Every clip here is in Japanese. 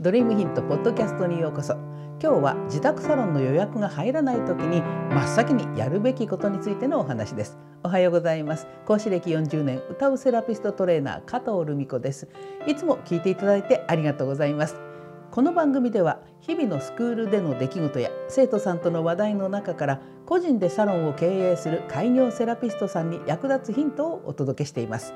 ドリームヒントポッドキャストにようこそ。今日は自宅サロンの予約が入らない時に真っ先にやるべきことについてのお話です。おはようございます。講師歴40年歌うセラピストトレーナー加藤留美子です。いつも聞いていただいてありがとうございます。この番組では日々のスクールでの出来事や生徒さんとの話題の中から個人でサロンを経営する開業セラピストさんに役立つヒントをお届けしています。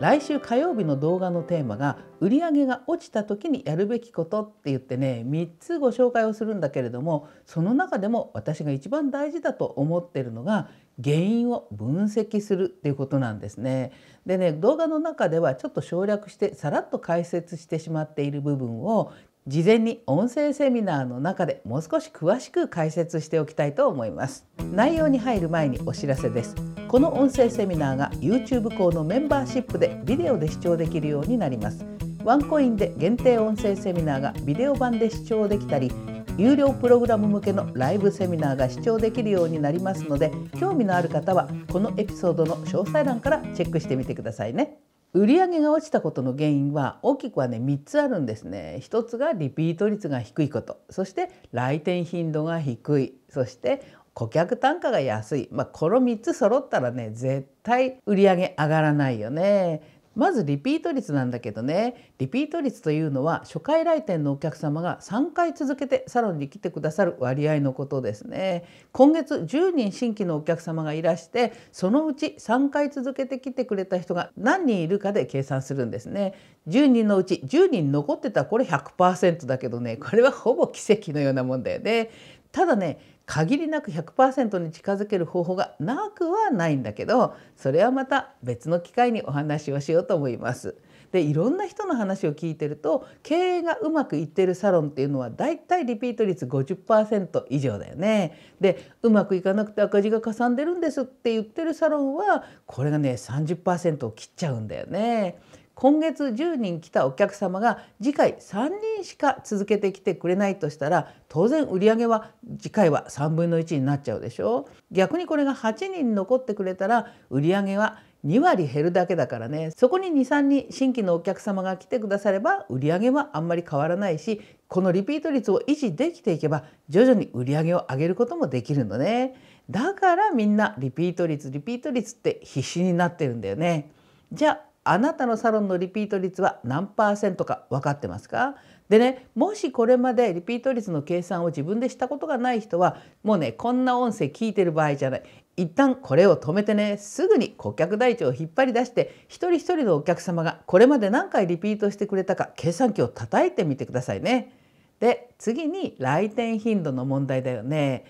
来週火曜日の動画のテーマが売上が落ちた時にやるべきことって言ってね3つご紹介をするんだけれどもその中でも私が一番大事だと思ってるのが原因を分析するっていうことなんですね。でね動画の中ではちょっと省略してさらっと解説してしまっている部分を事前に音声セミナーの中でもう少し詳しく解説しておきたいと思います。内容に入る前にお知らせです。この音声セミナーが YouTube 校のメンバーシップでビデオで視聴できるようになります。ワンコインで限定音声セミナーがビデオ版で視聴できたり有料プログラム向けのライブセミナーが視聴できるようになりますので興味のある方はこのエピソードの詳細欄からチェックしてみてくださいね。売上が落ちたことの原因は大きくはね3つあるんですね。1つがリピート率が低いことそして来店頻度が低いそして顧客単価が安い、まあ、この3つ揃ったらね絶対売上上がらないよね。まずリピート率なんだけどね。リピート率というのは初回来店のお客様が3回続けてサロンに来てくださる割合のことですね。今月10人新規のお客様がいらしてそのうち3回続けて来てくれた人が何人いるかで計算するんですね。10人のうち10人残ってたらこれ100%だけどね。これはほぼ奇跡のようなもんだよね。ただね限りなく100%に近づける方法がなくはないんだけどそれはまた別の機会にお話をしようと思います。でいろんな人の話を聞いてると経営がうまくいってるサロンっていうのはだいたいリピート率50%以上だよね。でうまくいかなくて赤字がかさんでるんですって言ってるサロンはこれがね30%を切っちゃうんだよね。今月10人来たお客様が次回3人しか続けてきてくれないとしたら当然売上は次回は3分の1になっちゃうでしょ。逆にこれが8人残ってくれたら売上は2割減るだけだからね。そこに23人新規のお客様が来てくだされば売上はあんまり変わらないしこのリピート率を維持できていけば徐々に売上を上げることもできるのね。だからみんなリピート率リピート率って必死になってるんだよね。じゃああなたのサロンのリピート率は何パーセントか分かってますか？でねもしこれまでリピート率の計算を自分でしたことがない人はもうねこんな音声聞いてる場合じゃない一旦これを止めてねすぐに顧客台帳を引っ張り出して一人一人のお客様がこれまで何回リピートしてくれたか計算機を叩いてみてくださいね。で次に来店頻度の問題だよね。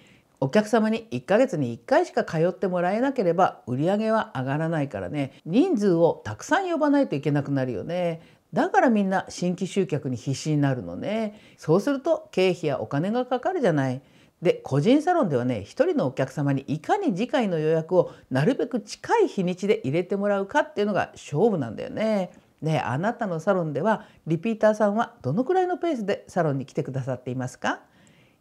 お客様に1ヶ月に1回しか通ってもらえなければ売り上げは上がらないからね人数をたくさん呼ばないといけなくなるよね。だからみんな新規集客に必死になるのね。そうすると経費やお金がかかるじゃない。で個人サロンではね一人のお客様にいかに次回の予約をなるべく近い日にちで入れてもらうかっていうのが勝負なんだよね。であなたのサロンではリピーターさんはどのくらいのペースでサロンに来てくださっていますか？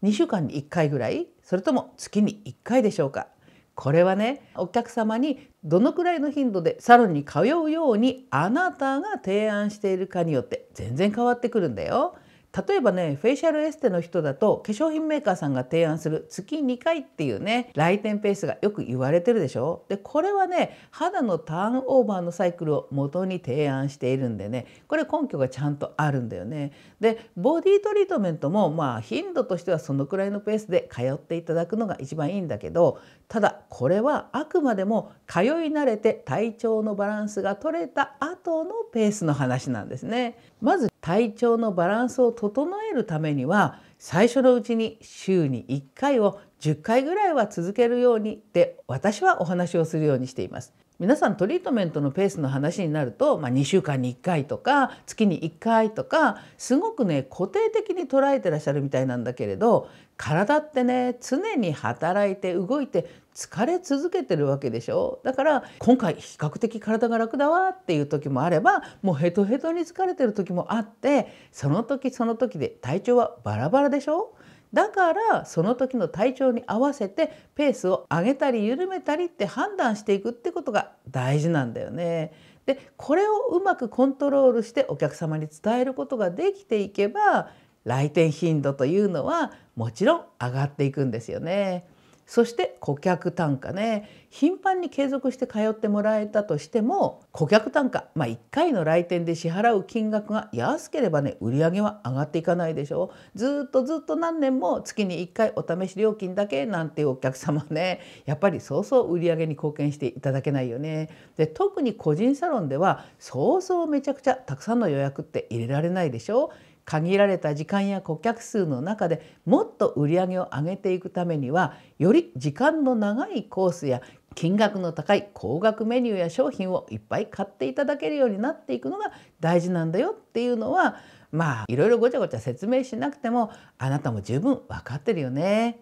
2週間に1回ぐらいそれとも月に1回でしょうかこれはねお客様にどのくらいの頻度でサロンに通うようにあなたが提案しているかによって全然変わってくるんだよ。例えばねフェイシャルエステの人だと化粧品メーカーさんが提案する月2回っていうね来店ペースがよく言われてるでしょ？でこれはね肌のターンオーバーのサイクルを元に提案しているんでねこれ根拠がちゃんとあるんだよね。でボディトリートメントもまあ頻度としてはそのくらいのペースで通っていただくのが一番いいんだけどただこれはあくまでも通い慣れて体調のバランスが取れた後のペースの話なんですね。まず体調のバランスを整えるためには最初のうちに週に1回を10回ぐらいは続けるようにって私はお話をするようにしています。皆さんトリートメントのペースの話になると、まあ、2週間に1回とか月に1回とかすごくね固定的に捉えてらっしゃるみたいなんだけれど体ってね常に働いて動いて疲れ続けてるわけでしょ？だから今回比較的体が楽だわっていう時もあればもうヘトヘトに疲れてる時もあってその時その時で体調はバラバラでしょ？だからその時の体調に合わせてペースを上げたり緩めたりって判断していくってことが大事なんだよね。でこれをうまくコントロールしてお客様に伝えることができていけば来店頻度というのはもちろん上がっていくんですよね。そして顧客単価ね。頻繁に継続して通ってもらえたとしても顧客単価、まあ、1回の来店で支払う金額が安ければね売り上げは上がっていかないでしょう。ずっとずっと何年も月に1回お試し料金だけなんていうお客様ね。やっぱりそうそう売り上げに貢献していただけないよね。で特に個人サロンではそうそうめちゃくちゃたくさんの予約って入れられないでしょう。限られた時間や顧客数の中でもっと売り上げを上げていくためにはより時間の長いコースや金額の高い高額メニューや商品をいっぱい買っていただけるようになっていくのが大事なんだよっていうのはまあいろいろごちゃごちゃ説明しなくてもあなたも十分分かってるよね。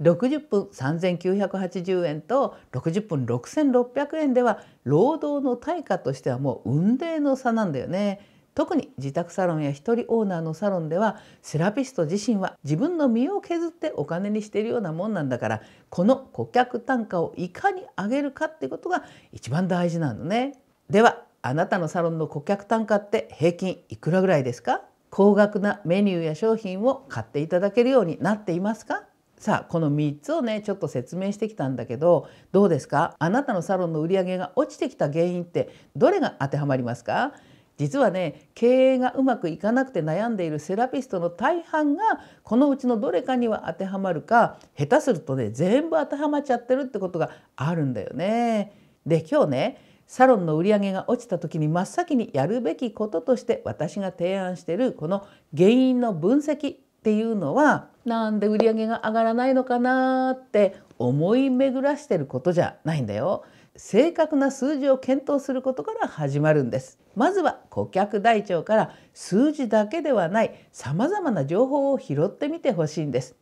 60分3980円と60分6600円では労働の対価としてはもう雲泥の差なんだよね。特に自宅サロンや一人オーナーのサロンではセラピスト自身は自分の身を削ってお金にしているようなもんなんだからこの顧客単価をいかに上げるかってことが一番大事なのね。ではあなたのサロンの顧客単価って平均いくらぐらいですか？高額なメニューや商品を買っていただけるようになっていますか？さあこの3つをねちょっと説明してきたんだけどどうですか？あなたのサロンの売り上げが落ちてきた原因ってどれが当てはまりますか？実はね経営がうまくいかなくて悩んでいるセラピストの大半がこのうちのどれかには当てはまるか下手するとね全部当てはまっちゃってるってことがあるんだよね。で今日ねサロンの売り上げが落ちた時に真っ先にやるべきこととして私が提案してるこの原因の分析っていうのはなんで売り上げが上がらないのかなって思い巡らしてることじゃないんだよ。正確な数字を検討することから始まるんです。まずは顧客台帳から数字だけではないさまざまな情報を拾ってみてほしいんです。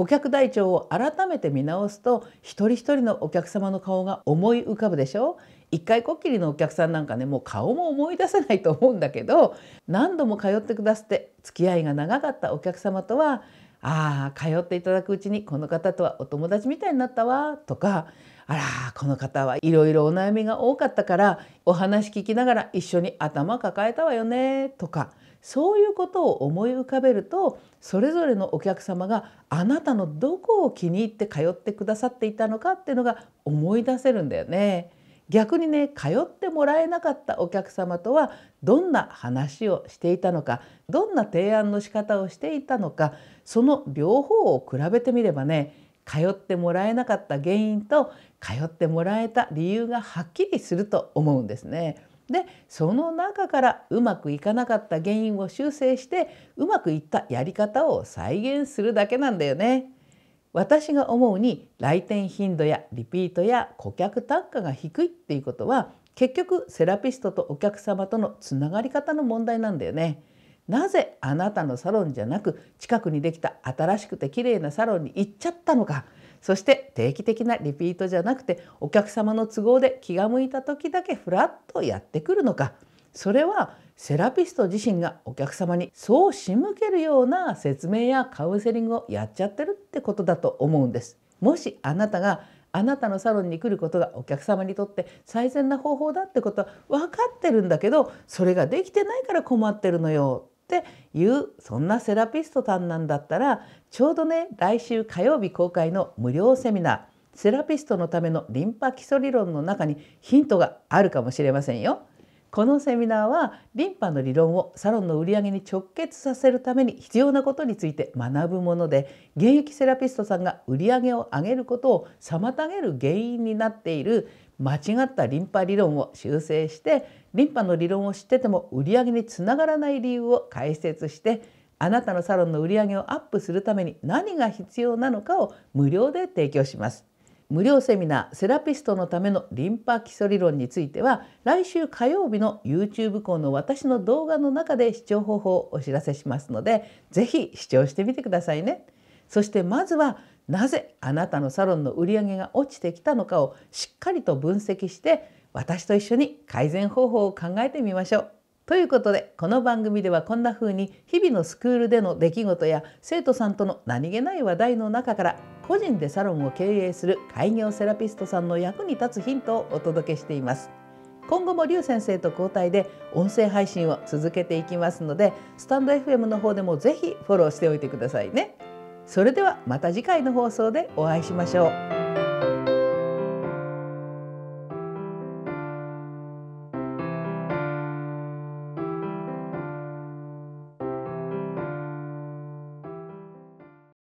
顧客台帳を改めて見直すと一人一人のお客様の顔が思い浮かぶでしょ一回こっきりのお客さんなんかねもう顔も思い出せないと思うんだけど何度も通ってくださって付き合いが長かったお客様とはああ通っていただくうちにこの方とはお友達みたいになったわとかあらこの方はいろいろお悩みが多かったからお話聞きながら一緒に頭抱えたわよねとかそういうことを思い浮かべるとそれぞれのお客様があなたのどこを気に入って通ってくださっていたのかっていうのが思い出せるんだよね。逆にね通ってもらえなかったお客様とはどんな話をしていたのかどんな提案の仕方をしていたのかその両方を比べてみればね通ってもらえなかった原因と通ってもらえた理由がはっきりすると思うんですね。でその中からうまくいかなかった原因を修正してうまくいったやり方を再現するだけなんだよね。私が思うに来店頻度やリピートや顧客単価が低いっていうことは結局セラピストとお客様とのつながり方の問題なんだよね。なぜあなたのサロンじゃなく近くにできた新しくて綺麗なサロンに行っちゃったのかそして定期的なリピートじゃなくてお客様の都合で気が向いた時だけフラッとやってくるのかそれはセラピスト自身がお客様にそう仕向けるような説明やカウンセリングをやっちゃってるってことだと思うんです。もしあなたがあなたのサロンに来ることがお客様にとって最善な方法だってことは分かってるんだけどそれができてないから困ってるのよっていうそんなセラピストさんなんだったらちょうどね来週火曜日公開の無料セミナーセラピストのためのリンパ基礎理論の中にヒントがあるかもしれませんよ。このセミナーはリンパの理論をサロンの売り上げに直結させるために必要なことについて学ぶもので現役セラピストさんが売り上げを上げることを妨げる原因になっている間違ったリンパ理論を修正してリンパの理論を知ってても売り上げにつながらない理由を解説してあなたのサロンの売り上げをアップするために何が必要なのかを無料で提供します。無料セミナーセラピストのためのリンパ基礎理論については来週火曜日の YouTube 校の私の動画の中で視聴方法をお知らせしますので是非視聴してみてくださいね。そしてまずはなぜあなたのサロンの売り上げが落ちてきたのかをしっかりと分析して私と一緒に改善方法を考えてみましょう。ということでこの番組ではこんな風に日々のスクールでの出来事や生徒さんとの何気ない話題の中から個人でサロンを経営する開業セラピストさんの役に立つヒントをお届けしています。今後も劉先生と交代で音声配信を続けていきますのでスタンド FM の方でもぜひフォローしておいてくださいねそれではまた次回の放送でお会いしましょう